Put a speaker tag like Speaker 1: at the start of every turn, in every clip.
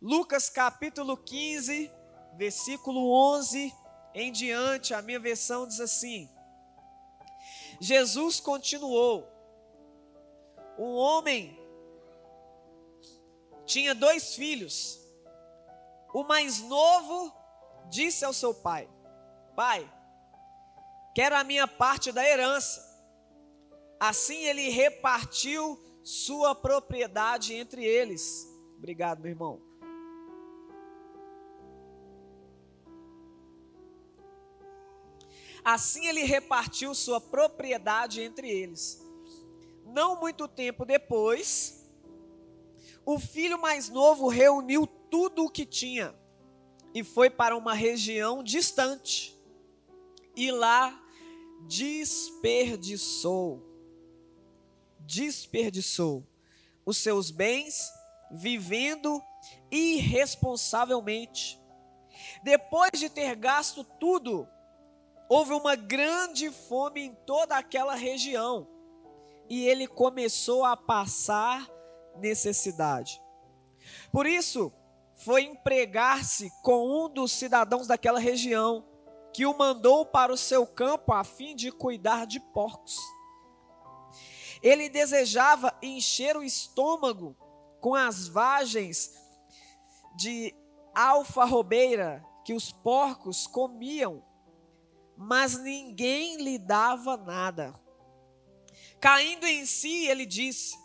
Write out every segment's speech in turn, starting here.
Speaker 1: Lucas capítulo 15, versículo 11 em diante, a minha versão diz assim: Jesus continuou. Um homem tinha dois filhos. O mais novo disse ao seu pai: Pai, quero a minha parte da herança. Assim ele repartiu sua propriedade entre eles. Obrigado, meu irmão. Assim ele repartiu sua propriedade entre eles. Não muito tempo depois, o filho mais novo reuniu tudo o que tinha e foi para uma região distante. E lá desperdiçou, desperdiçou os seus bens vivendo irresponsavelmente. Depois de ter gasto tudo, houve uma grande fome em toda aquela região e ele começou a passar necessidade. Por isso, foi empregar-se com um dos cidadãos daquela região, que o mandou para o seu campo a fim de cuidar de porcos. Ele desejava encher o estômago com as vagens de alfarrobeira que os porcos comiam mas ninguém lhe dava nada. Caindo em si, ele disse: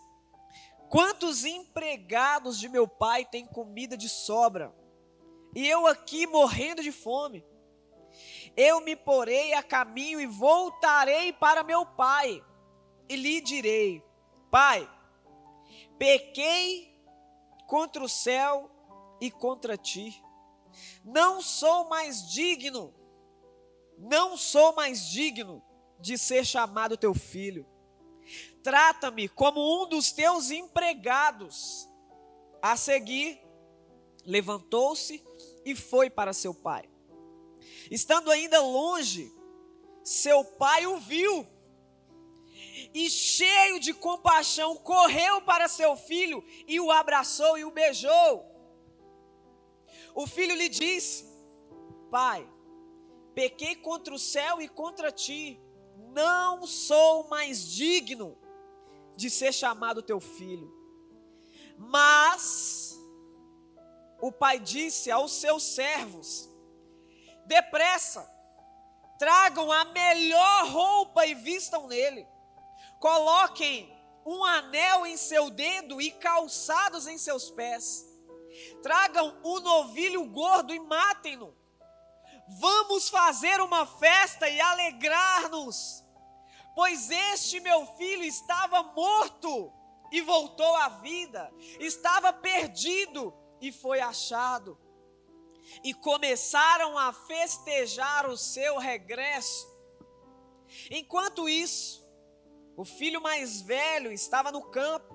Speaker 1: Quantos empregados de meu pai têm comida de sobra, e eu aqui morrendo de fome? Eu me porei a caminho e voltarei para meu pai, e lhe direi: Pai, pequei contra o céu e contra ti, não sou mais digno não sou mais digno de ser chamado teu filho. Trata-me como um dos teus empregados. A seguir, levantou-se e foi para seu pai. Estando ainda longe, seu pai o viu e, cheio de compaixão, correu para seu filho e o abraçou e o beijou. O filho lhe disse: Pai, pequei contra o céu e contra ti, não sou mais digno de ser chamado teu filho. Mas o pai disse aos seus servos: depressa, tragam a melhor roupa e vistam nele, coloquem um anel em seu dedo e calçados em seus pés, tragam um novilho gordo e matem-no Vamos fazer uma festa e alegrar-nos, pois este meu filho estava morto e voltou à vida, estava perdido e foi achado. E começaram a festejar o seu regresso. Enquanto isso, o filho mais velho estava no campo.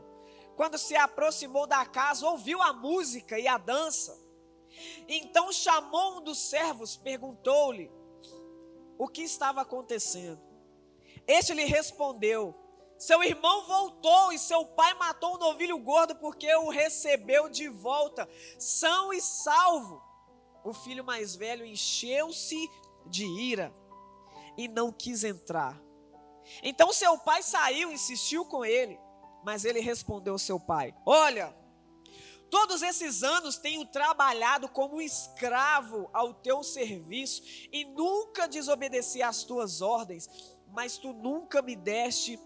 Speaker 1: Quando se aproximou da casa, ouviu a música e a dança. Então chamou um dos servos, perguntou-lhe o que estava acontecendo. Este lhe respondeu: Seu irmão voltou e seu pai matou um novilho gordo porque o recebeu de volta, são e salvo. O filho mais velho encheu-se de ira e não quis entrar. Então seu pai saiu, insistiu com ele, mas ele respondeu ao seu pai: Olha, Todos esses anos tenho trabalhado como escravo ao teu serviço e nunca desobedeci às tuas ordens, mas tu nunca me deste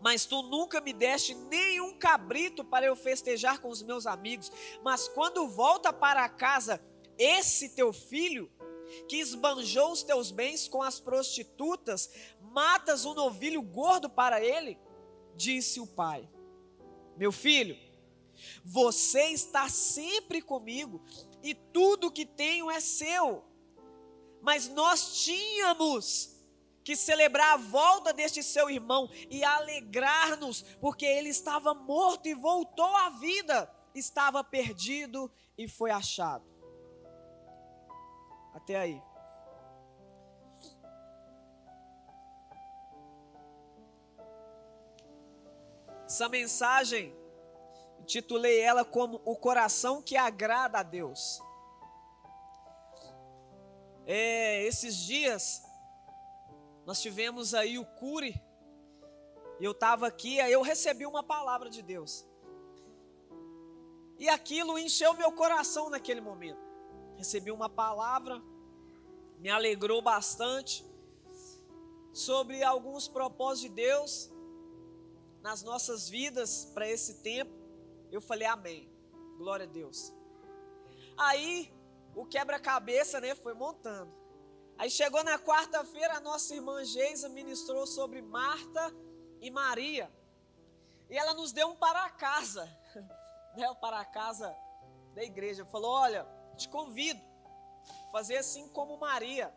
Speaker 1: mas tu nunca me deste nenhum cabrito para eu festejar com os meus amigos. Mas quando volta para casa esse teu filho, que esbanjou os teus bens com as prostitutas, matas um novilho gordo para ele? Disse o pai: Meu filho, você está sempre comigo e tudo que tenho é seu. Mas nós tínhamos que celebrar a volta deste seu irmão e alegrar-nos, porque ele estava morto e voltou à vida, estava perdido e foi achado. Até aí. Essa mensagem, titulei ela como O Coração que Agrada a Deus. É, esses dias, nós tivemos aí o Cure, e eu estava aqui, aí eu recebi uma palavra de Deus. E aquilo encheu meu coração naquele momento. Recebi uma palavra, me alegrou bastante sobre alguns propósitos de Deus nas nossas vidas para esse tempo. Eu falei amém. Glória a Deus. Aí o quebra-cabeça, né, foi montando. Aí chegou na quarta-feira, a nossa irmã Geisa ministrou sobre Marta e Maria. E ela nos deu um para casa, né, o para casa da igreja. Falou: "Olha, te convido a fazer assim como Maria.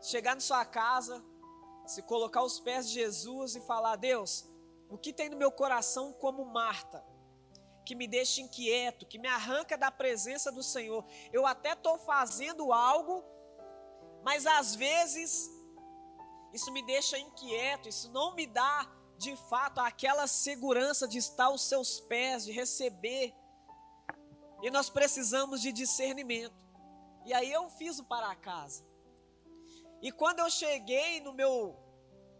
Speaker 1: Chegar na sua casa, se colocar aos pés de Jesus e falar: Deus, o que tem no meu coração como Marta? Que me deixa inquieto, que me arranca da presença do Senhor. Eu até estou fazendo algo, mas às vezes isso me deixa inquieto, isso não me dá de fato aquela segurança de estar aos seus pés, de receber. E nós precisamos de discernimento. E aí eu fiz o para casa. E quando eu cheguei no meu,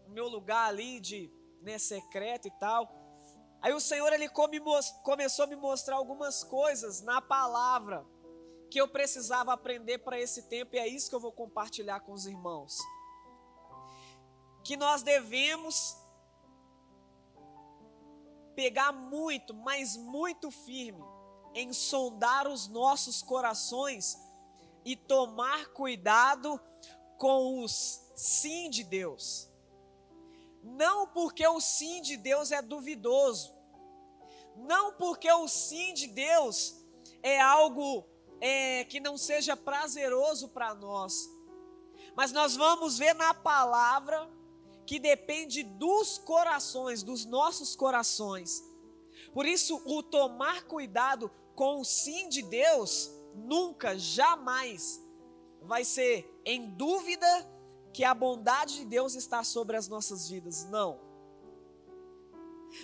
Speaker 1: no meu lugar ali de né, secreto e tal, aí o Senhor ele come, começou a me mostrar algumas coisas na palavra que eu precisava aprender para esse tempo e é isso que eu vou compartilhar com os irmãos. Que nós devemos pegar muito, mas muito firme em sondar os nossos corações e tomar cuidado com os sim de Deus. Não porque o sim de Deus é duvidoso, não porque o sim de Deus é algo é, que não seja prazeroso para nós, mas nós vamos ver na palavra que depende dos corações, dos nossos corações. Por isso, o tomar cuidado com o sim de Deus nunca, jamais vai ser em dúvida que a bondade de Deus está sobre as nossas vidas. Não.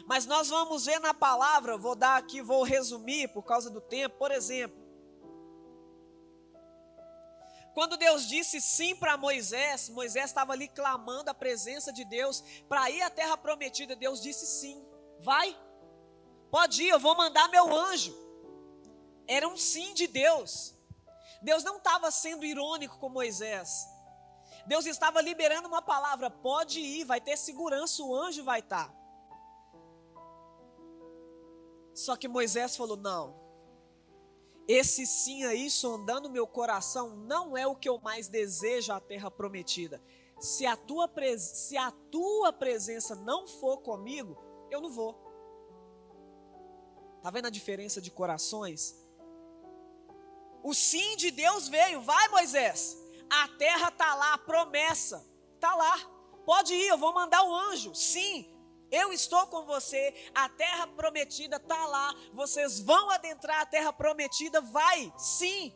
Speaker 1: Mas nós vamos ver na palavra, vou dar aqui, vou resumir por causa do tempo. Por exemplo, quando Deus disse sim para Moisés, Moisés estava ali clamando a presença de Deus para ir à terra prometida. Deus disse sim, vai, pode ir, eu vou mandar meu anjo. Era um sim de Deus. Deus não estava sendo irônico com Moisés. Deus estava liberando uma palavra: pode ir, vai ter segurança, o anjo vai estar. Tá. Só que Moisés falou: não, esse sim aí, sondando meu coração, não é o que eu mais desejo a terra prometida. Se a tua, se a tua presença não for comigo, eu não vou. Está vendo a diferença de corações? O sim de Deus veio. Vai, Moisés. A terra está lá, a promessa está lá. Pode ir, eu vou mandar o anjo. Sim, eu estou com você. A terra prometida está lá. Vocês vão adentrar a terra prometida. Vai, sim.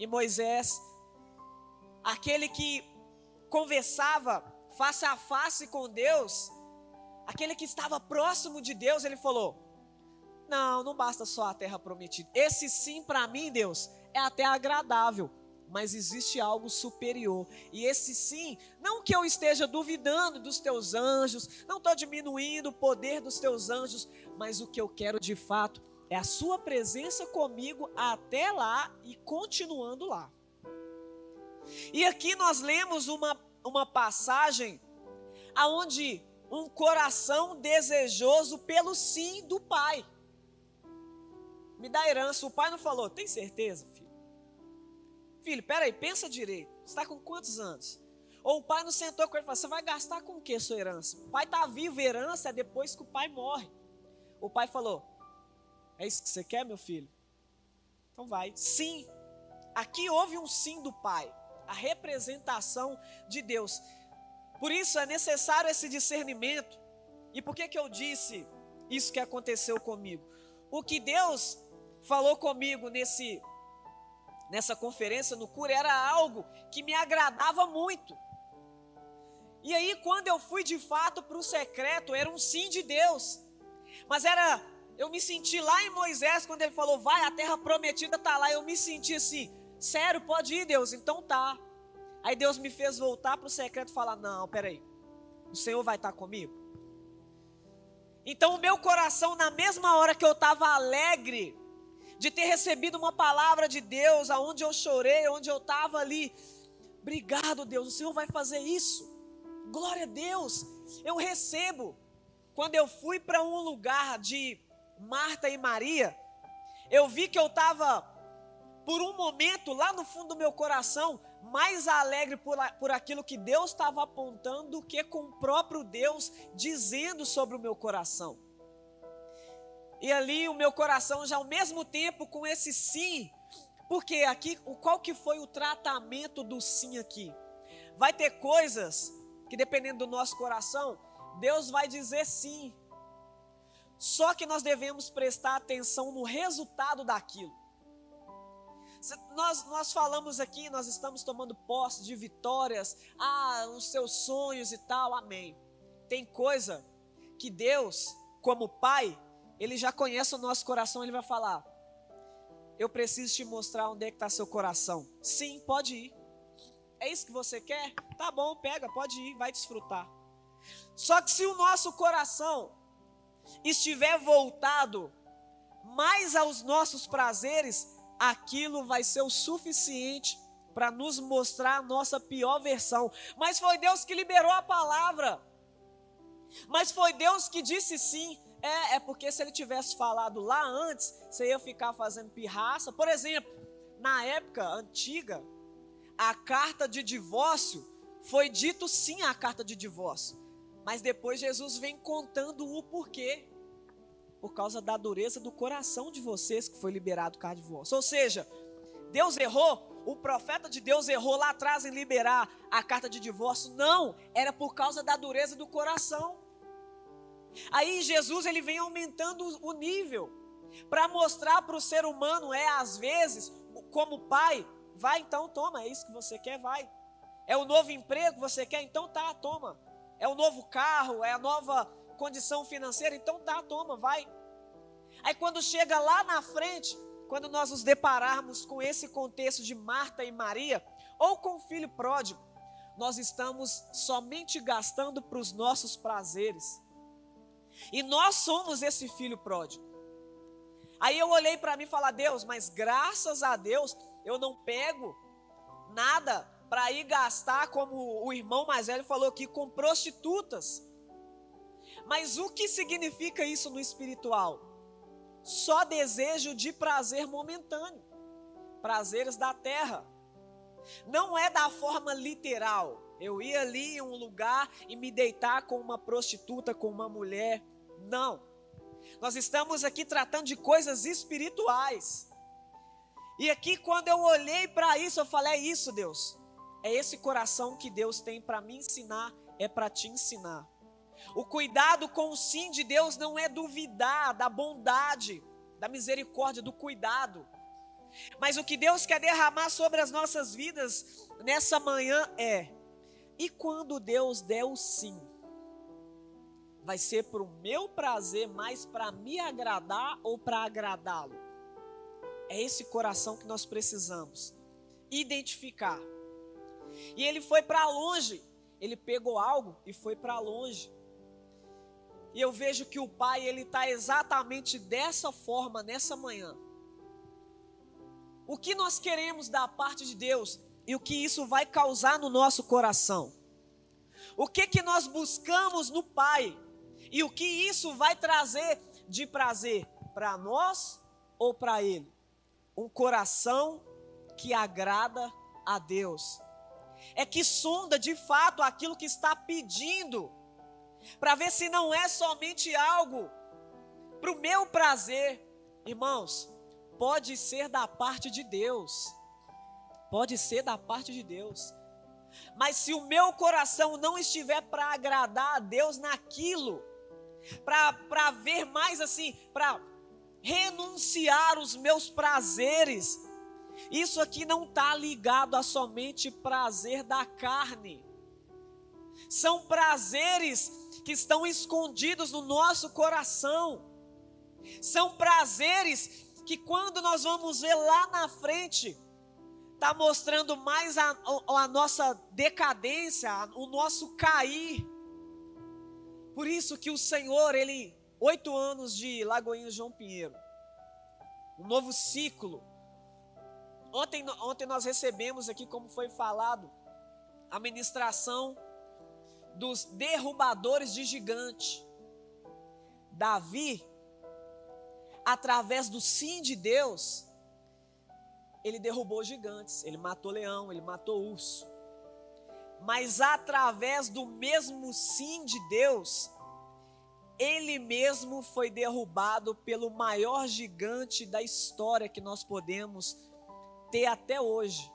Speaker 1: E Moisés, aquele que conversava face a face com Deus, aquele que estava próximo de Deus, ele falou: Não, não basta só a terra prometida. Esse sim para mim, Deus, é até agradável, mas existe algo superior. E esse sim, não que eu esteja duvidando dos teus anjos, não estou diminuindo o poder dos teus anjos, mas o que eu quero de fato é a sua presença comigo até lá e continuando lá. E aqui nós lemos uma, uma passagem aonde um coração desejoso pelo sim do pai. Me dá herança. O pai não falou, tem certeza? Filho, peraí, pensa direito. Você está com quantos anos? Ou o pai não sentou com ele e falou: Você vai gastar com o que sua herança? O pai está vivo, herança é depois que o pai morre. O pai falou: É isso que você quer, meu filho? Então vai. Sim. Aqui houve um sim do pai. A representação de Deus. Por isso é necessário esse discernimento. E por que, que eu disse isso que aconteceu comigo? O que Deus falou comigo nesse nessa conferência no cura era algo que me agradava muito. E aí, quando eu fui de fato para o secreto, era um sim de Deus. Mas era, eu me senti lá em Moisés, quando ele falou, vai, a terra prometida está lá. Eu me senti assim, sério, pode ir, Deus? Então tá. Aí Deus me fez voltar para o secreto e falar: não, peraí, o Senhor vai estar tá comigo. Então, o meu coração, na mesma hora que eu estava alegre de ter recebido uma palavra de Deus, aonde eu chorei, onde eu estava ali, obrigado, Deus, o Senhor vai fazer isso. Glória a Deus, eu recebo. Quando eu fui para um lugar de Marta e Maria, eu vi que eu estava, por um momento, lá no fundo do meu coração, mais alegre por, por aquilo que Deus estava apontando do que com o próprio Deus dizendo sobre o meu coração. E ali o meu coração já ao mesmo tempo com esse sim, porque aqui, qual que foi o tratamento do sim aqui? Vai ter coisas que dependendo do nosso coração, Deus vai dizer sim. Só que nós devemos prestar atenção no resultado daquilo. Nós, nós falamos aqui, nós estamos tomando posse de vitórias, ah, os seus sonhos e tal, amém. Tem coisa que Deus, como Pai, Ele já conhece o nosso coração, Ele vai falar: Eu preciso te mostrar onde é que está seu coração. Sim, pode ir. É isso que você quer? Tá bom, pega, pode ir, vai desfrutar. Só que se o nosso coração estiver voltado mais aos nossos prazeres, aquilo vai ser o suficiente para nos mostrar a nossa pior versão. Mas foi Deus que liberou a palavra. Mas foi Deus que disse sim. É, é porque se ele tivesse falado lá antes, você ia ficar fazendo pirraça. Por exemplo, na época antiga, a carta de divórcio foi dito sim a carta de divórcio. Mas depois Jesus vem contando o porquê. Por causa da dureza do coração de vocês que foi liberado o de divórcio. Ou seja, Deus errou, o profeta de Deus errou lá atrás em liberar a carta de divórcio. Não, era por causa da dureza do coração. Aí Jesus ele vem aumentando o nível para mostrar para o ser humano é às vezes como pai Vai então, toma, é isso que você quer, vai. É o novo emprego que você quer, então tá, toma. É o novo carro, é a nova condição financeira, então tá, toma, vai. Aí quando chega lá na frente, quando nós nos depararmos com esse contexto de Marta e Maria, ou com o filho pródigo, nós estamos somente gastando para os nossos prazeres. E nós somos esse filho pródigo. Aí eu olhei para mim e falei, Deus, mas graças a Deus eu não pego nada para ir gastar, como o irmão mais velho falou aqui, com prostitutas. Mas o que significa isso no espiritual? Só desejo de prazer momentâneo, prazeres da terra. Não é da forma literal. Eu ir ali em um lugar e me deitar com uma prostituta, com uma mulher. Não. Nós estamos aqui tratando de coisas espirituais. E aqui, quando eu olhei para isso, eu falei: é isso, Deus. É esse coração que Deus tem para me ensinar, é para te ensinar. O cuidado com o sim de Deus não é duvidar da bondade, da misericórdia, do cuidado. Mas o que Deus quer derramar sobre as nossas vidas nessa manhã é: e quando Deus der o sim? Vai ser para o meu prazer, mais para me agradar ou para agradá-lo? É esse coração que nós precisamos identificar. E ele foi para longe. Ele pegou algo e foi para longe. E eu vejo que o pai ele está exatamente dessa forma nessa manhã. O que nós queremos da parte de Deus e o que isso vai causar no nosso coração? O que que nós buscamos no Pai e o que isso vai trazer de prazer para nós ou para Ele? um coração que agrada a Deus. É que sonda de fato aquilo que está pedindo, para ver se não é somente algo para o meu prazer. Irmãos, pode ser da parte de Deus, pode ser da parte de Deus, mas se o meu coração não estiver para agradar a Deus naquilo, para ver mais assim, para renunciar os meus prazeres. Isso aqui não está ligado a somente prazer da carne. São prazeres que estão escondidos no nosso coração. São prazeres que quando nós vamos ver lá na frente, está mostrando mais a, a, nossa decadência, o nosso cair. Por isso que o Senhor, Ele, oito anos de Lagoinha João Pinheiro, um novo ciclo. Ontem, ontem nós recebemos aqui, como foi falado, a ministração dos derrubadores de gigante. Davi, através do sim de Deus, ele derrubou gigantes, ele matou leão, ele matou urso. Mas através do mesmo sim de Deus, ele mesmo foi derrubado pelo maior gigante da história que nós podemos ter até hoje.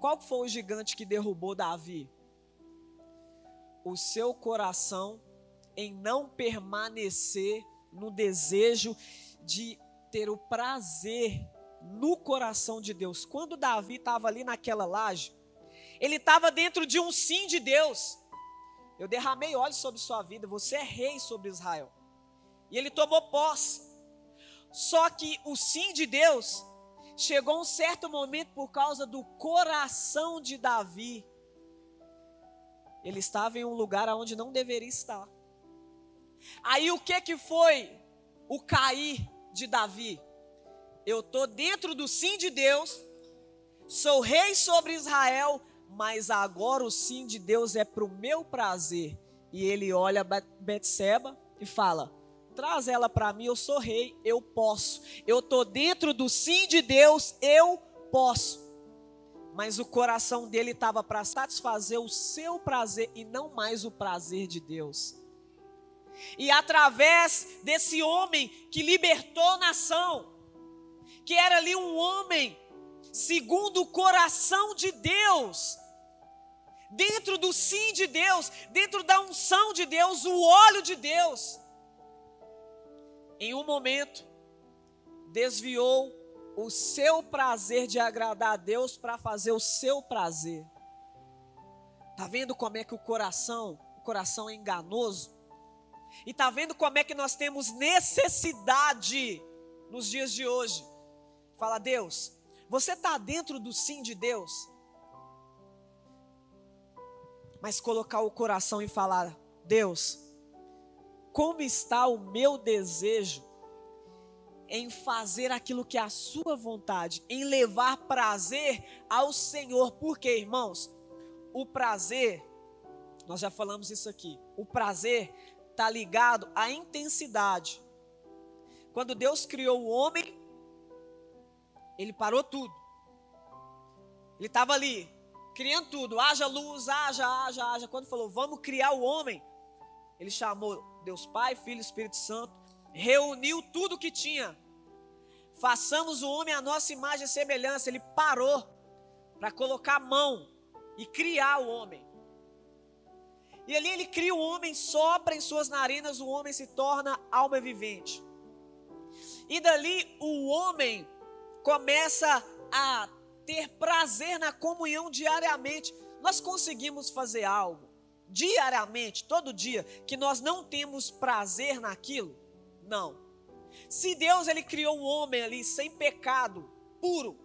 Speaker 1: Qual foi o gigante que derrubou Davi? O seu coração em não permanecer no desejo de ter o prazer no coração de Deus. Quando Davi estava ali naquela laje, ele estava dentro de um sim de Deus. Eu derramei óleo sobre sua vida, você é rei sobre Israel. E ele tomou posse. Só que o sim de Deus chegou um certo momento por causa do coração de Davi. Ele estava em um lugar onde não deveria estar. Aí o que que foi o cair de Davi? Eu estou dentro do sim de Deus, sou rei sobre Israel, mas agora o sim de Deus é para o meu prazer. E ele olha Betseba e fala: traz ela para mim, eu sou rei, eu posso. Eu estou dentro do sim de Deus, eu posso. Mas o coração dele estava para satisfazer o seu prazer e não mais o prazer de Deus. E através desse homem que libertou a nação, que era ali um homem segundo o coração de Deus, dentro do sim de Deus, dentro da unção de Deus, o óleo de Deus. Em um momento, desviou o seu prazer de agradar a Deus para fazer o seu prazer. Tá vendo como é que o coração, o coração é enganoso? E tá vendo como é que nós temos necessidade nos dias de hoje Fala, Deus, você está dentro do sim de Deus? Mas colocar o coração e falar, Deus, como está o meu desejo em fazer aquilo que é a sua vontade, em levar prazer ao Senhor. Porque, irmãos, o prazer, nós já falamos isso aqui, o prazer está ligado à intensidade. Quando Deus criou o homem, ele parou tudo. Ele estava ali, criando tudo. Haja luz, haja, haja, haja. Quando falou, vamos criar o homem, ele chamou Deus Pai, Filho e Espírito Santo, reuniu tudo que tinha. Façamos o homem a nossa imagem e semelhança. Ele parou para colocar a mão e criar o homem. E ali ele cria o homem, sopra em suas narinas, o homem se torna alma vivente. E dali o homem começa a ter prazer na comunhão diariamente. Nós conseguimos fazer algo diariamente, todo dia, que nós não temos prazer naquilo? Não. Se Deus ele criou um homem ali sem pecado, puro,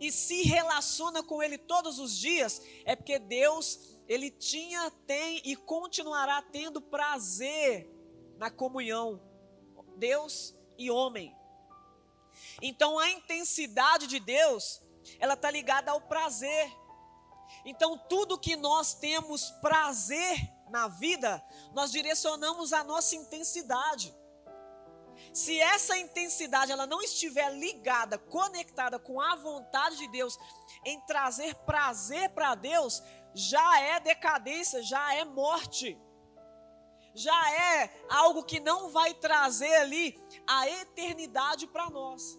Speaker 1: e se relaciona com ele todos os dias, é porque Deus ele tinha, tem e continuará tendo prazer na comunhão. Deus e homem. Então a intensidade de Deus, ela está ligada ao prazer. Então tudo que nós temos prazer na vida, nós direcionamos a nossa intensidade. Se essa intensidade ela não estiver ligada, conectada com a vontade de Deus em trazer prazer para Deus, já é decadência, já é morte já é algo que não vai trazer ali a eternidade para nós.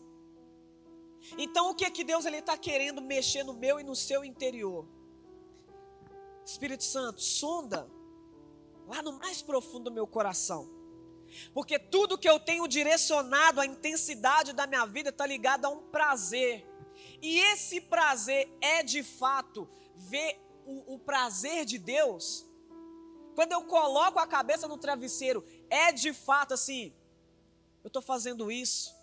Speaker 1: Então o que é que Deus está querendo mexer no meu e no seu interior? Espírito Santo, sonda lá no mais profundo do meu coração. Porque tudo que eu tenho direcionado, a intensidade da minha vida está ligado a um prazer. E esse prazer é de fato ver o, o prazer de Deus quando eu coloco a cabeça no travesseiro, é de fato assim, eu estou fazendo isso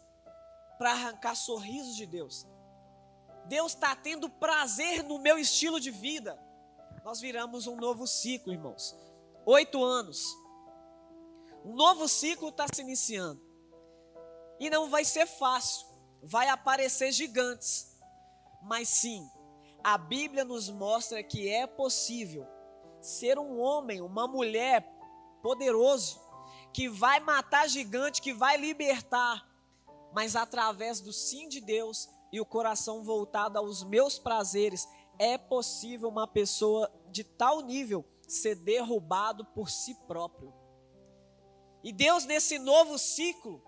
Speaker 1: para arrancar sorrisos de Deus. Deus está tendo prazer no meu estilo de vida. Nós viramos um novo ciclo, irmãos. Oito anos. Um novo ciclo está se iniciando. E não vai ser fácil. Vai aparecer gigantes. Mas sim, a Bíblia nos mostra que é possível ser um homem, uma mulher poderoso, que vai matar gigante, que vai libertar, mas através do sim de Deus e o coração voltado aos meus prazeres, é possível uma pessoa de tal nível ser derrubado por si próprio. E Deus, nesse novo ciclo,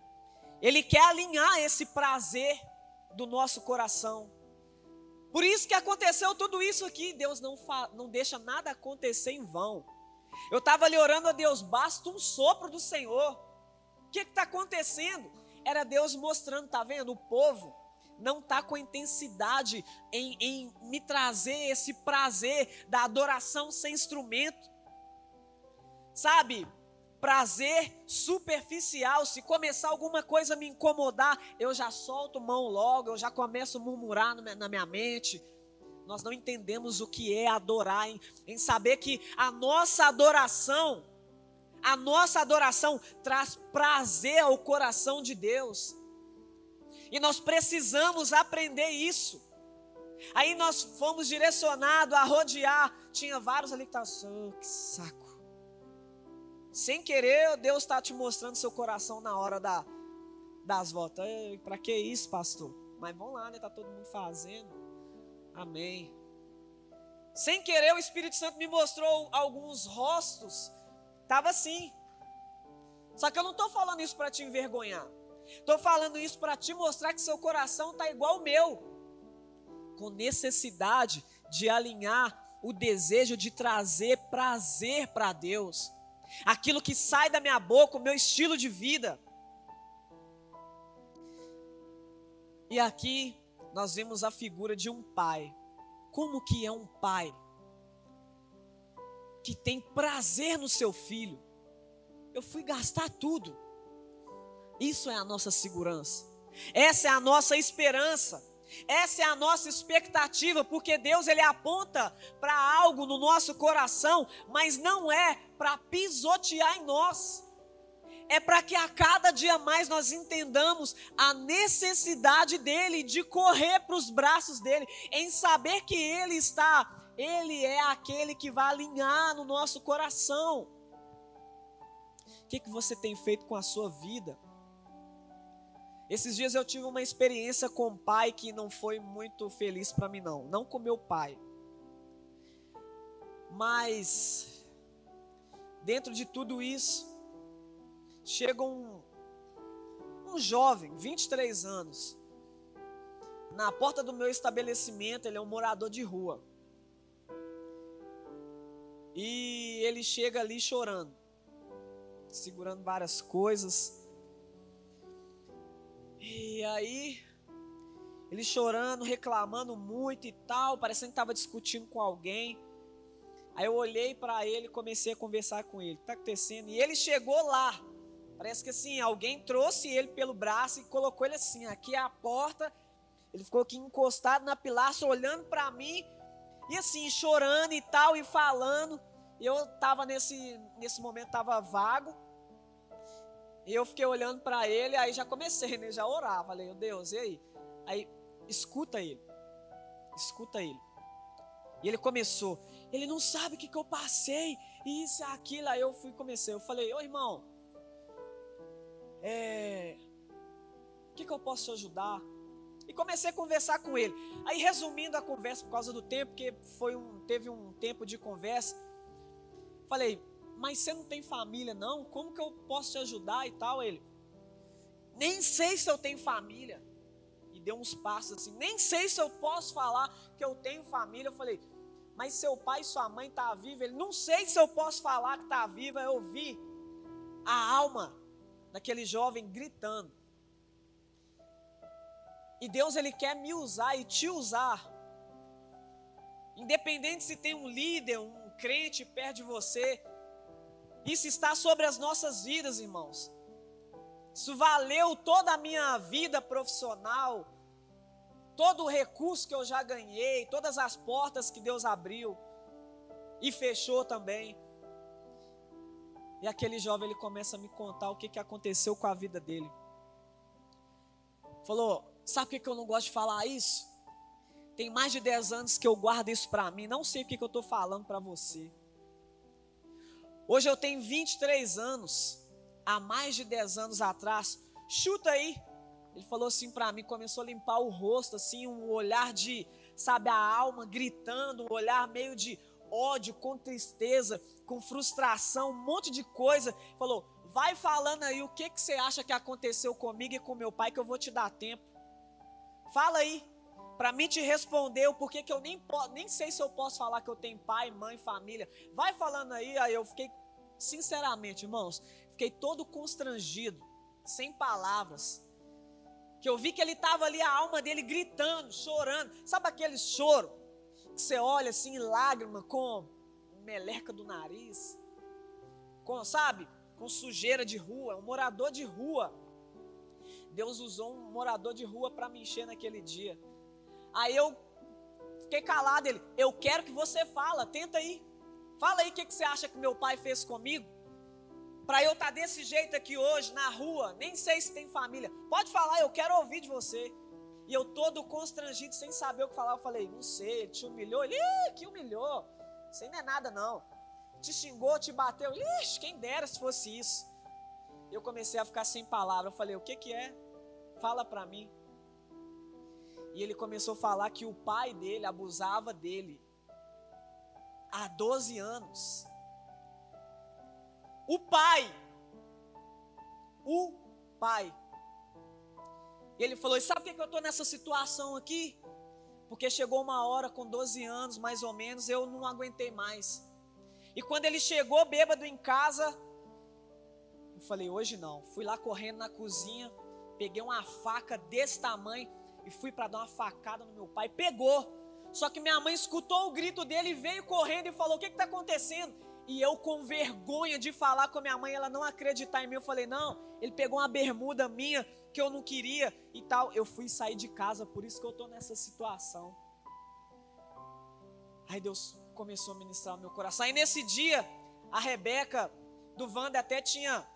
Speaker 1: Ele quer alinhar esse prazer do nosso coração. Por isso que aconteceu tudo isso aqui. Deus não, não deixa nada acontecer em vão. Eu estava ali orando a Deus, basta um sopro do Senhor. O que está acontecendo? Era Deus mostrando, tá vendo? O povo não está com intensidade em, em me trazer esse prazer da adoração sem instrumento. Sabe? Prazer superficial. Se começar alguma coisa a me incomodar, eu já solto mão logo, eu já começo a murmurar na minha mente. Nós não entendemos o que é adorar, em saber que a nossa adoração, a nossa adoração traz prazer ao coração de Deus. E nós precisamos aprender isso. Aí nós fomos direcionados a rodear. Tinha vários ali que estavam, oh, que saco. Sem querer, Deus está te mostrando seu coração na hora da, das voltas. Para que isso, pastor? Mas vamos lá, né? Tá todo mundo fazendo. Amém. Sem querer, o Espírito Santo me mostrou alguns rostos. Tava assim. Só que eu não estou falando isso para te envergonhar. Estou falando isso para te mostrar que seu coração está igual o meu, com necessidade de alinhar o desejo de trazer prazer para Deus, aquilo que sai da minha boca, o meu estilo de vida. E aqui nós vemos a figura de um pai. Como que é um pai que tem prazer no seu filho? Eu fui gastar tudo isso é a nossa segurança. Essa é a nossa esperança. Essa é a nossa expectativa, porque Deus ele aponta para algo no nosso coração, mas não é para pisotear em nós. É para que a cada dia mais nós entendamos a necessidade dele de correr para os braços dele, em saber que ele está, ele é aquele que vai alinhar no nosso coração. O que, que você tem feito com a sua vida? Esses dias eu tive uma experiência com um pai que não foi muito feliz para mim não, não com meu pai. Mas dentro de tudo isso, chega um um jovem, 23 anos, na porta do meu estabelecimento, ele é um morador de rua. E ele chega ali chorando, segurando várias coisas. E aí, ele chorando, reclamando muito e tal, parecendo que estava discutindo com alguém. Aí eu olhei para ele e comecei a conversar com ele. O que está acontecendo? E ele chegou lá. Parece que assim, alguém trouxe ele pelo braço e colocou ele assim, aqui é a porta. Ele ficou aqui encostado na pilastra, olhando para mim. E assim, chorando e tal, e falando. Eu estava nesse, nesse momento, estava vago. E eu fiquei olhando para ele, aí já comecei, né? Já orava, falei, Deus, e aí? Aí, escuta ele, escuta ele. E ele começou, ele não sabe o que, que eu passei, isso, aquilo. Aí eu fui comecei, eu falei, ô irmão, é, o que, que eu posso te ajudar? E comecei a conversar com ele. Aí, resumindo a conversa por causa do tempo, porque foi um, teve um tempo de conversa, falei, mas você não tem família, não? Como que eu posso te ajudar e tal? Ele, nem sei se eu tenho família. E deu uns passos assim, nem sei se eu posso falar que eu tenho família. Eu falei, mas seu pai e sua mãe tá vivos? Ele, não sei se eu posso falar que está viva. Eu ouvi a alma daquele jovem gritando. E Deus, Ele quer me usar e te usar. Independente se tem um líder, um crente perto de você, Isso está sobre as nossas vidas, irmãos. Isso valeu toda a minha vida profissional, todo o recurso que eu já ganhei, todas as portas que Deus abriu e fechou também. E aquele jovem ele começa a me contar o que, que aconteceu com a vida dele. Falou: Sabe por que, eu não gosto de falar isso? Tem mais de 10 anos que eu guardo isso para mim. Não sei o que, que eu estou falando para você. Hoje eu tenho 23 anos. Há mais de 10 anos atrás. Chuta aí. Ele falou assim para mim, começou a limpar o rosto, assim, um olhar de, sabe, a alma gritando, um olhar meio de ódio, com tristeza, com frustração, um monte de coisa. Falou: vai falando aí o que, que você acha que aconteceu comigo e com meu pai, que eu vou te dar tempo. Fala aí, para mim te responder o porquê que eu nem, nem sei se eu posso falar que eu tenho pai, mãe, família. Vai falando aí, aí eu fiquei, sinceramente, irmãos, fiquei todo constrangido, sem palavras. Que eu vi que ele estava ali, a alma dele gritando, chorando. Sabe aquele choro? Que você olha assim, lágrima, com meleca do nariz. Com, sabe? Com sujeira de rua, um morador de rua. Deus usou um morador de rua para me encher naquele dia. Aí eu fiquei calado. Ele, eu quero que você fala, tenta aí. Fala aí o que, que você acha que meu pai fez comigo. Para eu estar tá desse jeito aqui hoje, na rua, nem sei se tem família. Pode falar, eu quero ouvir de você. E eu todo constrangido, sem saber o que falar, eu falei, não sei, ele te humilhou. Ele, que humilhou. Isso aí não é nada não. Te xingou, te bateu. Ixi, quem dera se fosse isso. Eu comecei a ficar sem palavra. Eu falei, o que que é? Fala para mim. E ele começou a falar que o pai dele abusava dele há 12 anos. O pai. O pai. E ele falou: e sabe por que eu estou nessa situação aqui? Porque chegou uma hora com 12 anos, mais ou menos, eu não aguentei mais. E quando ele chegou bêbado em casa, eu falei: hoje não. Fui lá correndo na cozinha, peguei uma faca desse tamanho e fui para dar uma facada no meu pai. Pegou. Só que minha mãe escutou o grito dele veio correndo e falou: O que está acontecendo? E eu, com vergonha de falar com a minha mãe, ela não acreditar em mim, eu falei: Não, ele pegou uma bermuda minha que eu não queria e tal. Eu fui sair de casa, por isso que eu estou nessa situação. Aí Deus começou a ministrar o meu coração. Aí nesse dia, a Rebeca do Wanda até tinha,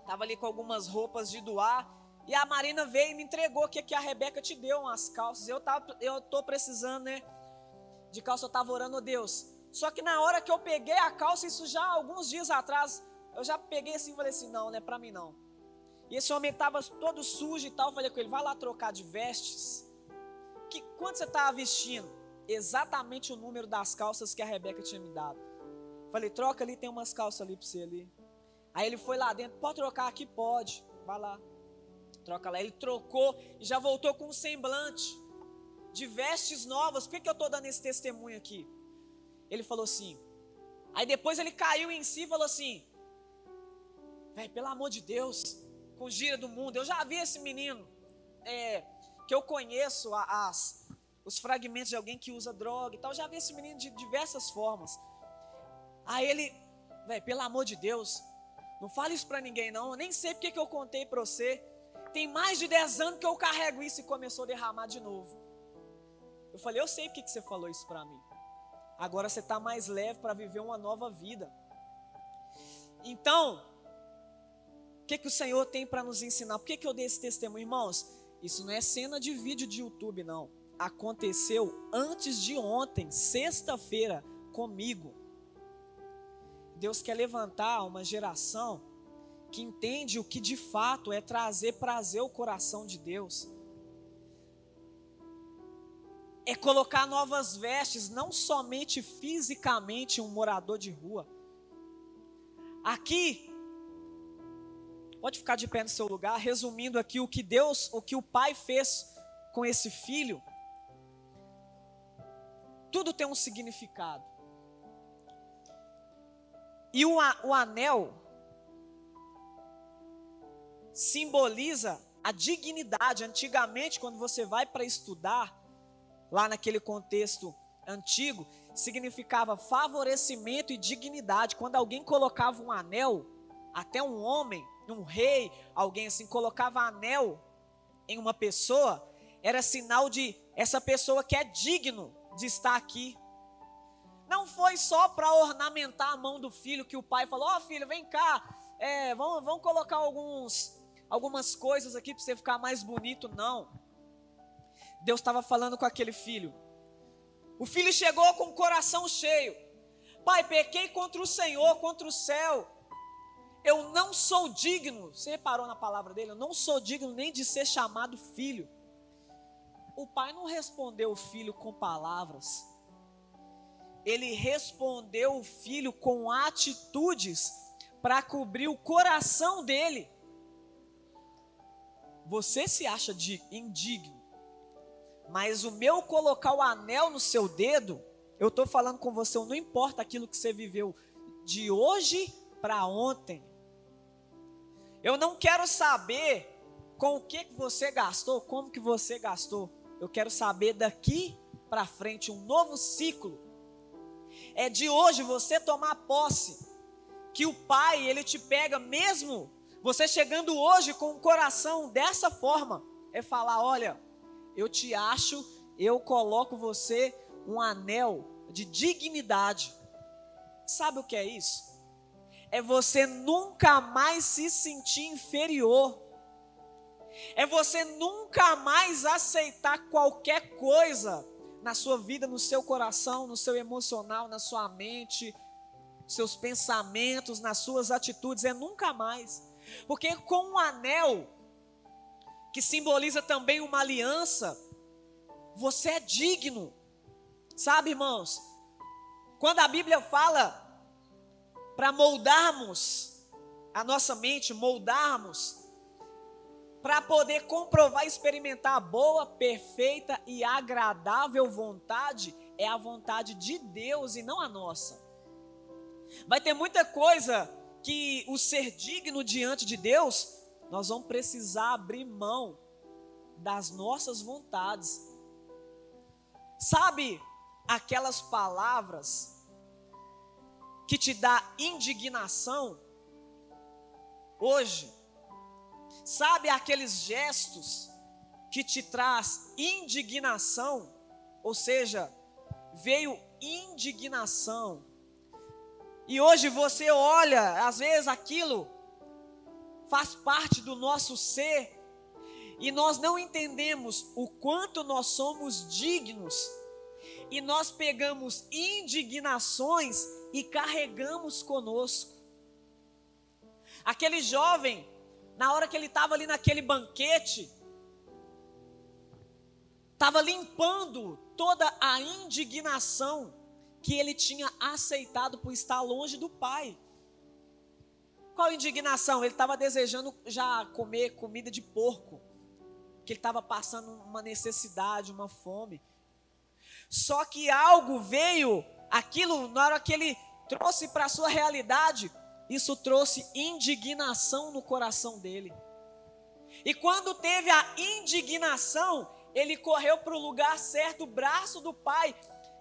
Speaker 1: estava ali com algumas roupas de doar. E a Marina veio e me entregou que, que a Rebeca te deu umas calças. Eu, tava, eu tô precisando, né? De calça, eu estava orando, Deus. Só que na hora que eu peguei a calça, isso já alguns dias atrás, eu já peguei assim e falei assim: não, não é para mim não. E esse homem estava todo sujo e tal. Eu falei com ele: vai lá trocar de vestes. Que, quanto você estava vestindo? Exatamente o número das calças que a Rebeca tinha me dado. Falei: troca ali, tem umas calças ali para você ali. Aí ele foi lá dentro: pode trocar aqui? Pode. Vai lá troca lá. Ele trocou e já voltou com um semblante de vestes novas. Por que, que eu estou dando esse testemunho aqui? Ele falou assim. Aí depois ele caiu em si e falou assim: Velho, pelo amor de Deus, com gira do mundo. Eu já vi esse menino é, que eu conheço as, os fragmentos de alguém que usa droga e tal. Eu já vi esse menino de diversas formas. Aí ele, velho, pelo amor de Deus, não fale isso para ninguém não. Eu nem sei porque que eu contei para você. Tem mais de 10 anos que eu carrego isso e começou a derramar de novo. Eu falei, eu sei porque que você falou isso para mim. Agora você está mais leve para viver uma nova vida. Então, o que, que o Senhor tem para nos ensinar? Por que, que eu dei esse testemunho, irmãos? Isso não é cena de vídeo de YouTube, não. Aconteceu antes de ontem, sexta-feira, comigo. Deus quer levantar uma geração que entende o que de fato é trazer prazer ao coração de Deus. É colocar novas vestes, não somente fisicamente um morador de rua. Aqui, pode ficar de pé no seu lugar, resumindo aqui o que Deus, o que o Pai fez com esse filho. Tudo tem um significado. E o, o anel, simboliza a dignidade. Antigamente, quando você vai para estudar, lá naquele contexto antigo, significava favorecimento e dignidade. Quando alguém colocava um anel, até um homem, um rei, alguém assim, colocava anel em uma pessoa, era sinal de essa pessoa que é digno de estar aqui. Não foi só para ornamentar a mão do filho que o pai falou: Ó oh, filho, vem cá, é, vamos, vamos colocar alguns, algumas coisas aqui para você ficar mais bonito. Não. Deus estava falando com aquele filho. O filho chegou com o coração cheio. Pai, pequei contra o Senhor, contra o céu. Eu não sou digno. Você reparou na palavra dele? Eu não sou digno nem de ser chamado filho. O pai não respondeu o filho com palavras. Ele respondeu o filho com atitudes para cobrir o coração dele. Você se acha de indigno mas o meu colocar o anel no seu dedo, eu estou falando com você, não importa aquilo que você viveu de hoje para ontem. Eu não quero saber com o que, que você gastou, como que você gastou. Eu quero saber daqui para frente um novo ciclo. É de hoje você tomar posse que o Pai, ele te pega mesmo você chegando hoje com o coração dessa forma, é falar, olha, eu te acho, eu coloco você um anel de dignidade. Sabe o que é isso? É você nunca mais se sentir inferior. É você nunca mais aceitar qualquer coisa na sua vida, no seu coração, no seu emocional, na sua mente, seus pensamentos, nas suas atitudes. É nunca mais. Porque com um anel, que simboliza também uma aliança. Você é digno. Sabe, irmãos? Quando a Bíblia fala para moldarmos a nossa mente, moldarmos para poder comprovar e experimentar a boa, perfeita e agradável vontade, é a vontade de Deus e não a nossa. Vai ter muita coisa que o ser digno diante de Deus nós vamos precisar abrir mão das nossas vontades. Sabe aquelas palavras que te dá indignação hoje? Sabe aqueles gestos que te traz indignação? Ou seja, veio indignação. E hoje você olha, às vezes aquilo faz parte do nosso ser, e nós não entendemos o quanto nós somos dignos, e nós pegamos indignações e carregamos conosco. Aquele jovem, na hora que ele estava ali naquele banquete, estava limpando toda a indignação que ele tinha aceitado por estar longe do Pai. Qual indignação? Ele estava desejando já comer comida de porco, que ele estava passando uma necessidade, uma fome. Só que algo veio, aquilo, na hora que ele trouxe para a sua realidade, isso trouxe indignação no coração dele. E quando teve a indignação, ele correu para o lugar certo, o braço do pai,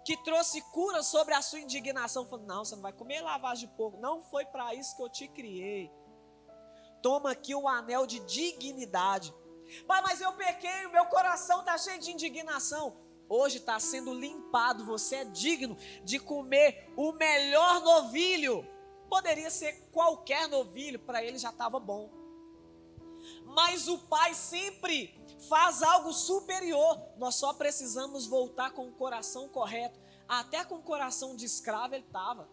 Speaker 1: que trouxe cura sobre a sua indignação, falando: Não, você não vai comer lavagem de porco. Não foi para isso que eu te criei. Toma aqui o um anel de dignidade. Pai, mas eu pequei, meu coração está cheio de indignação. Hoje está sendo limpado, você é digno de comer o melhor novilho. Poderia ser qualquer novilho, para ele já estava bom. Mas o Pai sempre faz algo superior. Nós só precisamos voltar com o coração correto. Até com o coração de escravo ele estava.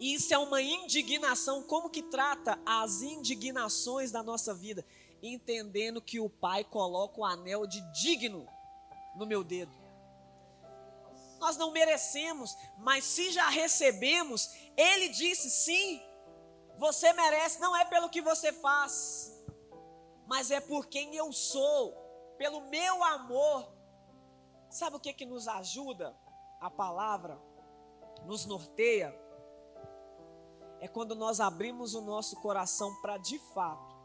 Speaker 1: E isso é uma indignação. Como que trata as indignações da nossa vida? Entendendo que o Pai coloca o anel de digno no meu dedo. Nós não merecemos, mas se já recebemos, Ele disse sim, você merece, não é pelo que você faz, mas é por quem eu sou, pelo meu amor. Sabe o que que nos ajuda? A palavra nos norteia. É quando nós abrimos o nosso coração para de fato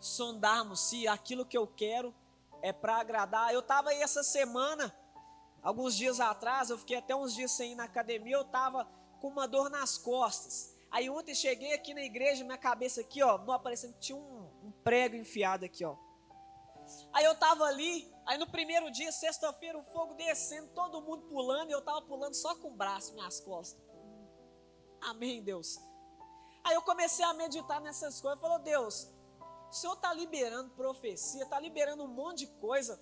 Speaker 1: sondarmos se aquilo que eu quero é para agradar. Eu estava aí essa semana Alguns dias atrás, eu fiquei até uns dias sem ir na academia, eu estava com uma dor nas costas. Aí ontem cheguei aqui na igreja, minha cabeça aqui, ó, não aparecendo, tinha um, um prego enfiado aqui, ó. Aí eu tava ali, aí no primeiro dia, sexta-feira, o fogo descendo, todo mundo pulando, e eu tava pulando só com o braço, minhas costas. Amém, Deus. Aí eu comecei a meditar nessas coisas, falou, Deus, o Senhor está liberando profecia, está liberando um monte de coisa.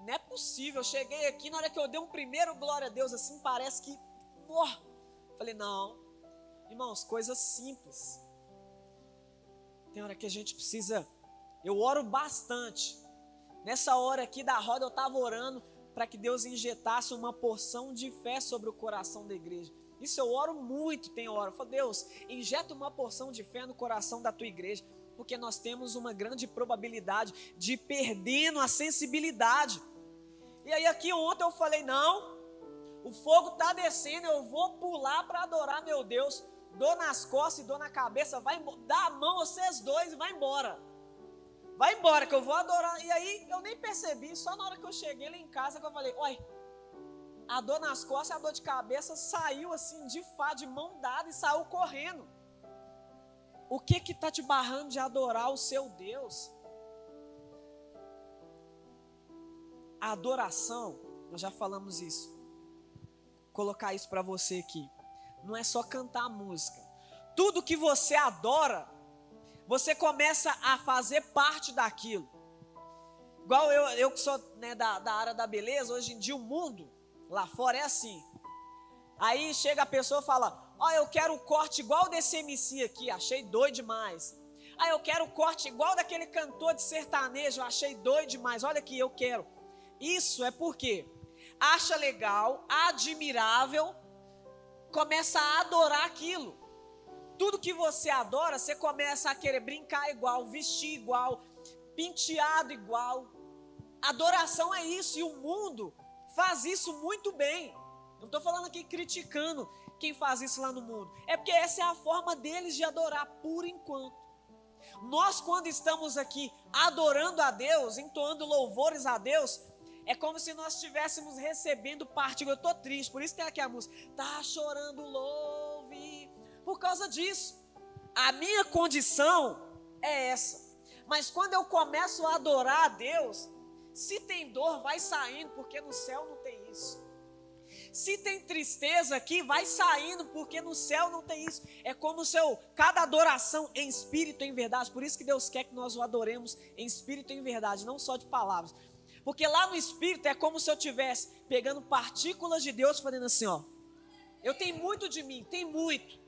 Speaker 1: Não é possível. Eu cheguei aqui, na hora que eu dei um primeiro glória a Deus, assim, parece que. Oh. Falei, não. Irmãos, coisas simples. Tem hora que a gente precisa. Eu oro bastante. Nessa hora aqui da roda, eu estava orando para que Deus injetasse uma porção de fé sobre o coração da igreja. Isso eu oro muito, tem hora. Eu falo, Deus, injeta uma porção de fé no coração da tua igreja porque nós temos uma grande probabilidade de perdendo a sensibilidade. E aí aqui ontem eu falei, não, o fogo está descendo, eu vou pular para adorar meu Deus. Dou nas costas e dou na cabeça, vai dá a mão vocês dois e vai embora. Vai embora que eu vou adorar. E aí eu nem percebi, só na hora que eu cheguei lá em casa que eu falei, oi, a dor nas costas e a dor de cabeça saiu assim de fato, de mão dada e saiu correndo. O que que está te barrando de adorar o seu Deus? A adoração, nós já falamos isso. Vou colocar isso para você aqui. Não é só cantar música. Tudo que você adora, você começa a fazer parte daquilo. Igual eu, eu que sou né, da, da área da beleza, hoje em dia o mundo lá fora é assim. Aí chega a pessoa e fala: Ó, oh, eu quero o corte igual desse MC aqui, achei doido demais. Ah, eu quero o corte igual daquele cantor de sertanejo, achei doido demais. Olha aqui, eu quero. Isso é porque acha legal, admirável, começa a adorar aquilo. Tudo que você adora, você começa a querer brincar igual, vestir igual, penteado igual. Adoração é isso e o mundo faz isso muito bem. Não estou falando aqui criticando quem faz isso lá no mundo. É porque essa é a forma deles de adorar por enquanto. Nós, quando estamos aqui adorando a Deus, entoando louvores a Deus, é como se nós estivéssemos recebendo parte. Eu estou triste, por isso tem aqui a música. Tá chorando, louve. Por causa disso. A minha condição é essa. Mas quando eu começo a adorar a Deus, se tem dor, vai saindo, porque no céu não tem isso. Se tem tristeza aqui, vai saindo, porque no céu não tem isso. É como o seu, cada adoração em espírito, em verdade. Por isso que Deus quer que nós o adoremos em espírito e em verdade, não só de palavras. Porque lá no espírito é como se eu estivesse pegando partículas de Deus, fazendo assim, ó. Eu tenho muito de mim, tem muito.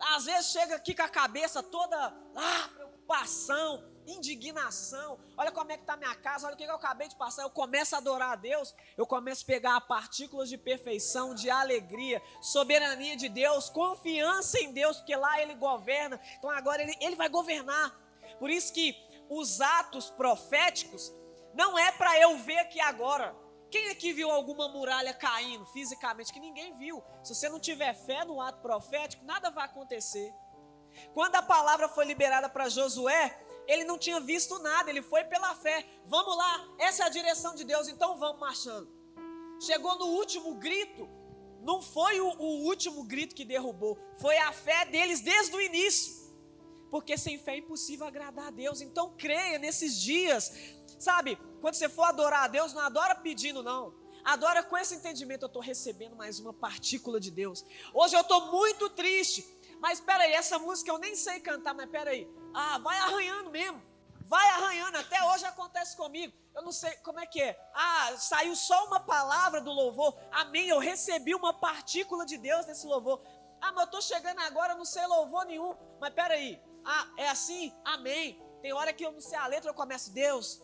Speaker 1: Às vezes chega aqui com a cabeça toda, ah, preocupação, indignação. Olha como é que está minha casa, olha o que eu acabei de passar. Eu começo a adorar a Deus, eu começo a pegar partículas de perfeição, de alegria, soberania de Deus, confiança em Deus, porque lá Ele governa. Então agora Ele, ele vai governar. Por isso que os atos proféticos não é para eu ver aqui agora. Quem aqui viu alguma muralha caindo fisicamente? Que ninguém viu. Se você não tiver fé no ato profético, nada vai acontecer. Quando a palavra foi liberada para Josué, ele não tinha visto nada, ele foi pela fé. Vamos lá, essa é a direção de Deus, então vamos marchando. Chegou no último grito, não foi o, o último grito que derrubou, foi a fé deles desde o início. Porque sem fé é impossível agradar a Deus. Então creia nesses dias. Sabe, quando você for adorar a Deus, não adora pedindo, não. Adora com esse entendimento, eu estou recebendo mais uma partícula de Deus. Hoje eu estou muito triste. Mas peraí, essa música eu nem sei cantar, mas peraí. Ah, vai arranhando mesmo. Vai arranhando, até hoje acontece comigo. Eu não sei como é que é. Ah, saiu só uma palavra do louvor. Amém. Eu recebi uma partícula de Deus nesse louvor. Ah, mas eu estou chegando agora, não sei louvor nenhum. Mas peraí. Ah, é assim? Amém. Tem hora que eu não sei a letra, eu começo, Deus,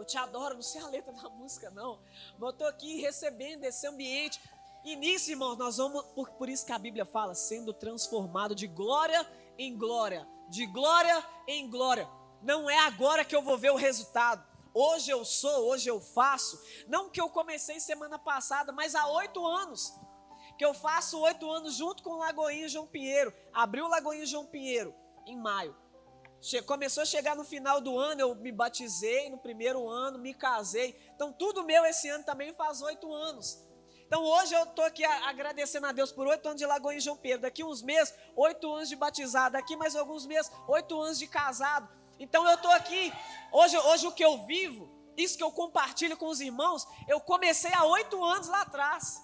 Speaker 1: eu te adoro, não sei a letra da música, não. Mas eu estou aqui recebendo esse ambiente. E nisso, irmãos, nós vamos, por, por isso que a Bíblia fala, sendo transformado de glória em glória de glória em glória. Não é agora que eu vou ver o resultado. Hoje eu sou, hoje eu faço. Não que eu comecei semana passada, mas há oito anos. Que eu faço oito anos junto com o Lagoinha João Pinheiro. Abriu o Lagoinha João Pinheiro em maio. Começou a chegar no final do ano, eu me batizei no primeiro ano, me casei. Então, tudo meu esse ano também faz oito anos. Então, hoje eu estou aqui agradecendo a Deus por oito anos de Lagoa em João Pedro. Daqui uns meses, oito anos de batizado. Daqui mais alguns meses, oito anos de casado. Então, eu estou aqui. Hoje, hoje, o que eu vivo, isso que eu compartilho com os irmãos, eu comecei há oito anos lá atrás.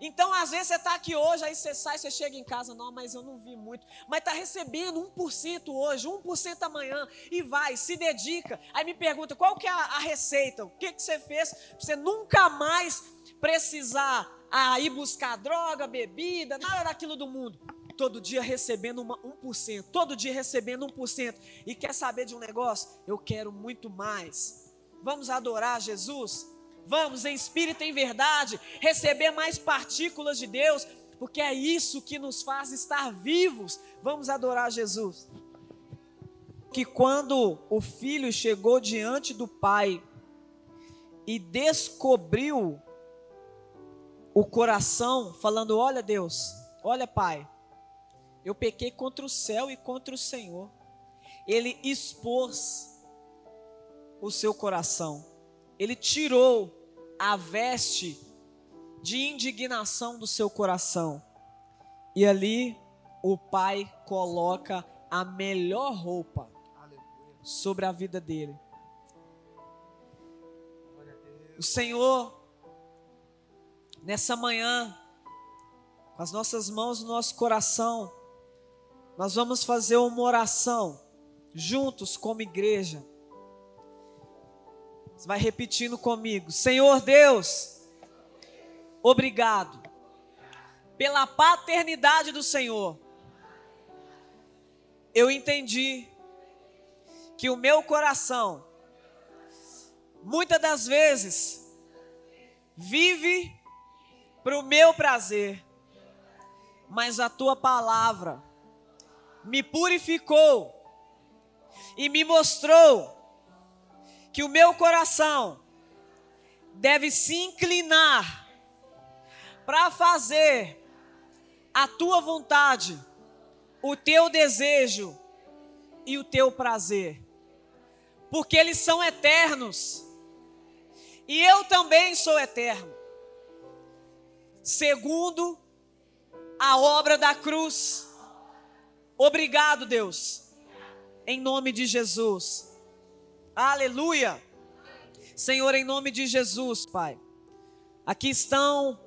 Speaker 1: Então, às vezes, você está aqui hoje, aí você sai, você chega em casa, não, mas eu não vi muito. Mas está recebendo 1% hoje, 1% amanhã, e vai, se dedica. Aí me pergunta, qual que é a, receita? O que, que você fez para você nunca mais precisar ah, ir buscar droga, bebida, nada daquilo do mundo? Todo dia recebendo uma, 1%, todo dia recebendo 1%. E quer saber de um negócio? Eu quero muito mais. Vamos adorar Jesus? Vamos em espírito e em verdade receber mais partículas de Deus, porque é isso que nos faz estar vivos. Vamos adorar Jesus. Que quando o filho chegou diante do pai e descobriu o coração, falando: Olha, Deus, olha, pai, eu pequei contra o céu e contra o Senhor. Ele expôs o seu coração, ele tirou a veste de indignação do seu coração. E ali o pai coloca a melhor roupa sobre a vida dele. O Senhor, nessa manhã, com as nossas mãos no nosso coração, nós vamos fazer uma oração juntos como igreja você vai repetindo comigo: Senhor Deus, obrigado pela paternidade do Senhor. Eu entendi que o meu coração, muitas das vezes, vive para o meu prazer, mas a tua palavra me purificou e me mostrou que o meu coração deve se inclinar para fazer a tua vontade, o teu desejo e o teu prazer, porque eles são eternos e eu também sou eterno, segundo a obra da cruz. Obrigado, Deus, em nome de Jesus. Aleluia. Senhor, em nome de Jesus, Pai. Aqui estão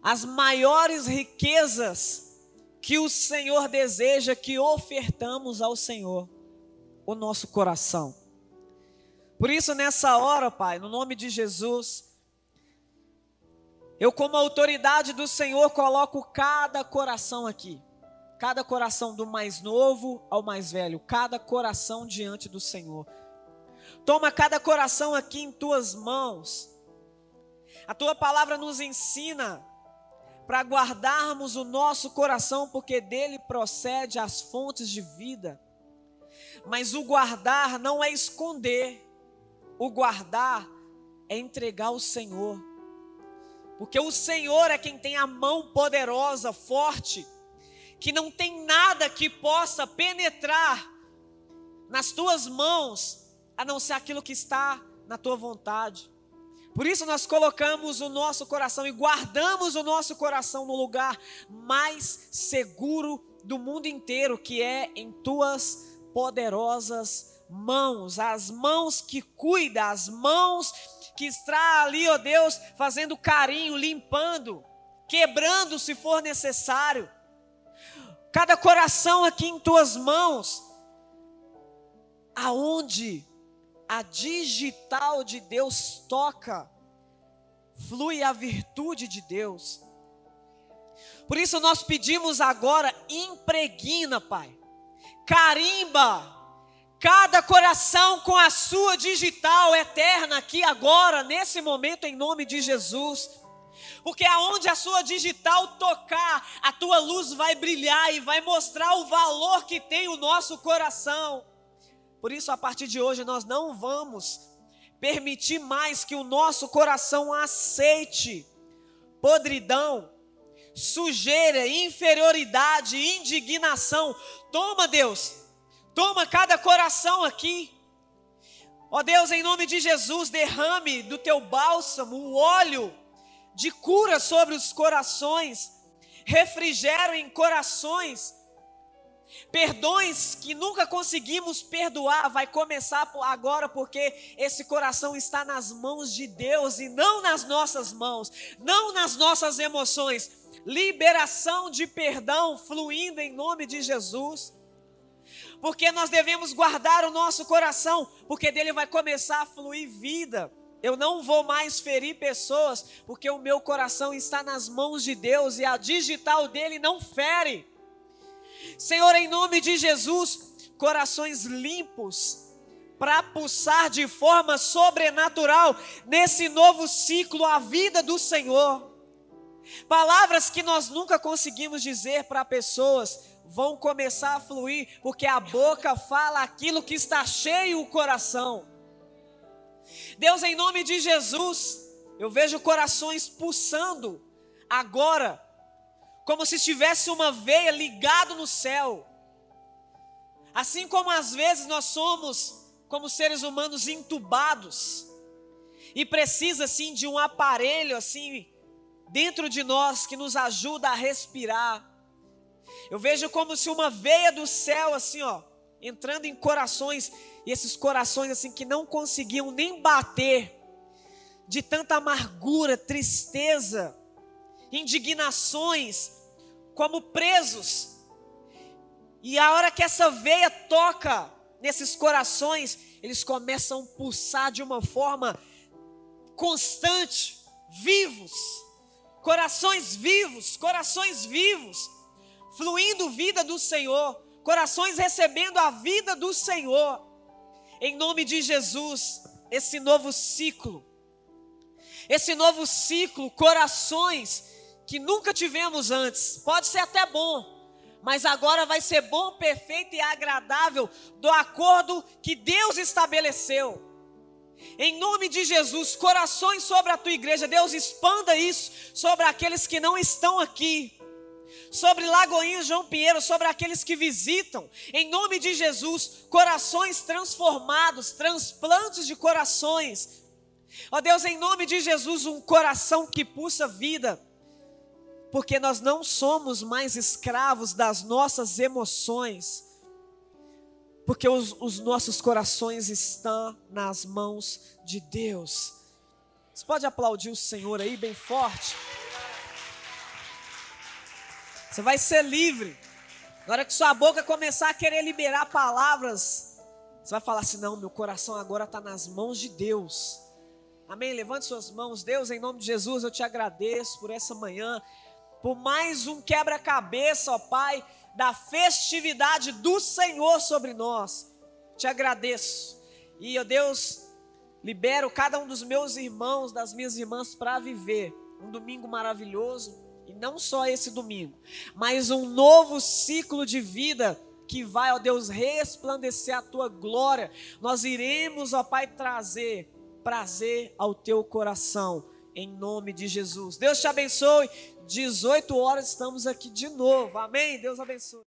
Speaker 1: as maiores riquezas que o Senhor deseja que ofertamos ao Senhor, o nosso coração. Por isso, nessa hora, Pai, no nome de Jesus, eu, como autoridade do Senhor, coloco cada coração aqui cada coração do mais novo ao mais velho, cada coração diante do Senhor. Toma cada coração aqui em tuas mãos. A tua palavra nos ensina para guardarmos o nosso coração, porque dele procede as fontes de vida. Mas o guardar não é esconder, o guardar é entregar ao Senhor. Porque o Senhor é quem tem a mão poderosa, forte, que não tem nada que possa penetrar nas tuas mãos, a não ser aquilo que está na tua vontade. Por isso nós colocamos o nosso coração e guardamos o nosso coração no lugar mais seguro do mundo inteiro, que é em tuas poderosas mãos, as mãos que cuida, as mãos que está ali, ó Deus, fazendo carinho, limpando, quebrando se for necessário cada coração aqui em tuas mãos, aonde a digital de Deus toca, flui a virtude de Deus. Por isso nós pedimos agora, impregna, Pai, carimba cada coração com a sua digital eterna aqui agora, nesse momento, em nome de Jesus porque aonde a sua digital tocar, a tua luz vai brilhar e vai mostrar o valor que tem o nosso coração. Por isso, a partir de hoje, nós não vamos permitir mais que o nosso coração aceite podridão, sujeira, inferioridade, indignação. Toma, Deus, Toma cada coração aqui. Ó Deus, em nome de Jesus, derrame do teu bálsamo o óleo de cura sobre os corações, refrigério em corações. Perdões que nunca conseguimos perdoar, vai começar agora, porque esse coração está nas mãos de Deus e não nas nossas mãos, não nas nossas emoções. Liberação de perdão fluindo em nome de Jesus porque nós devemos guardar o nosso coração, porque dele vai começar a fluir vida. Eu não vou mais ferir pessoas, porque o meu coração está nas mãos de Deus e a digital dele não fere. Senhor, em nome de Jesus, corações limpos, para pulsar de forma sobrenatural nesse novo ciclo a vida do Senhor. Palavras que nós nunca conseguimos dizer para pessoas, vão começar a fluir, porque a boca fala aquilo que está cheio o coração. Deus, em nome de Jesus, eu vejo corações pulsando agora, como se tivesse uma veia ligado no céu. Assim como às vezes nós somos, como seres humanos, entubados e precisa assim de um aparelho assim dentro de nós que nos ajuda a respirar. Eu vejo como se uma veia do céu, assim, ó, entrando em corações, e esses corações, assim, que não conseguiam nem bater, de tanta amargura, tristeza, indignações, como presos. E a hora que essa veia toca nesses corações, eles começam a pulsar de uma forma constante, vivos, corações vivos, corações vivos fluindo vida do Senhor, corações recebendo a vida do Senhor. Em nome de Jesus, esse novo ciclo, esse novo ciclo, corações que nunca tivemos antes, pode ser até bom, mas agora vai ser bom, perfeito e agradável, do acordo que Deus estabeleceu. Em nome de Jesus, corações sobre a tua igreja, Deus expanda isso sobre aqueles que não estão aqui sobre Lagoinha João Pinheiro, sobre aqueles que visitam, em nome de Jesus, corações transformados, transplantes de corações. Ó Deus, em nome de Jesus, um coração que pulsa vida, porque nós não somos mais escravos das nossas emoções, porque os, os nossos corações estão nas mãos de Deus. Você pode aplaudir o Senhor aí bem forte? Você vai ser livre. Na hora que sua boca começar a querer liberar palavras, você vai falar assim: não, meu coração agora está nas mãos de Deus. Amém? Levante suas mãos. Deus, em nome de Jesus, eu te agradeço por essa manhã, por mais um quebra-cabeça, ó Pai, da festividade do Senhor sobre nós. Te agradeço. E, ó Deus, libero cada um dos meus irmãos, das minhas irmãs, para viver um domingo maravilhoso e não só esse domingo, mas um novo ciclo de vida que vai, ó Deus, resplandecer a tua glória. Nós iremos, ó Pai, trazer prazer ao teu coração, em nome de Jesus. Deus te abençoe. 18 horas estamos aqui de novo. Amém? Deus abençoe.